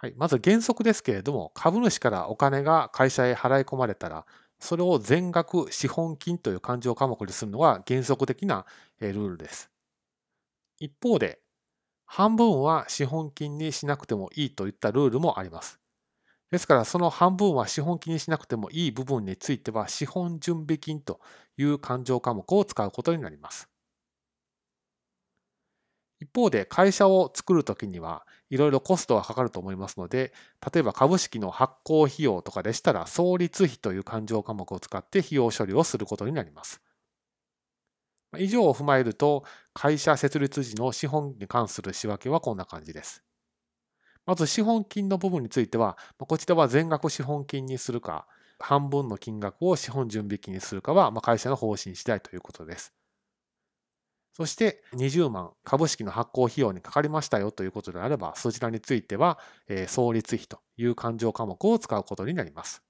はい、まず原則ですけれども、株主からお金が会社へ払い込まれたら、それを全額資本金という勘定科目にするのが原則的なルールです。一方で、半分は資本金にしなくてもいいといったルールもあります。ですから、その半分は資本金にしなくてもいい部分については、資本準備金という勘定科目を使うことになります。一方で会社を作るときにはいろいろコストがかかると思いますので、例えば株式の発行費用とかでしたら、創立費という勘定科目を使って費用処理をすることになります。以上を踏まえると、会社設立時の資本に関する仕分けはこんな感じです。まず資本金の部分については、こちらは全額資本金にするか、半分の金額を資本準備金にするかは、会社の方針次第ということです。そして20万株式の発行費用にかかりましたよということであれば、そちらについては、創立費という勘定科目を使うことになります。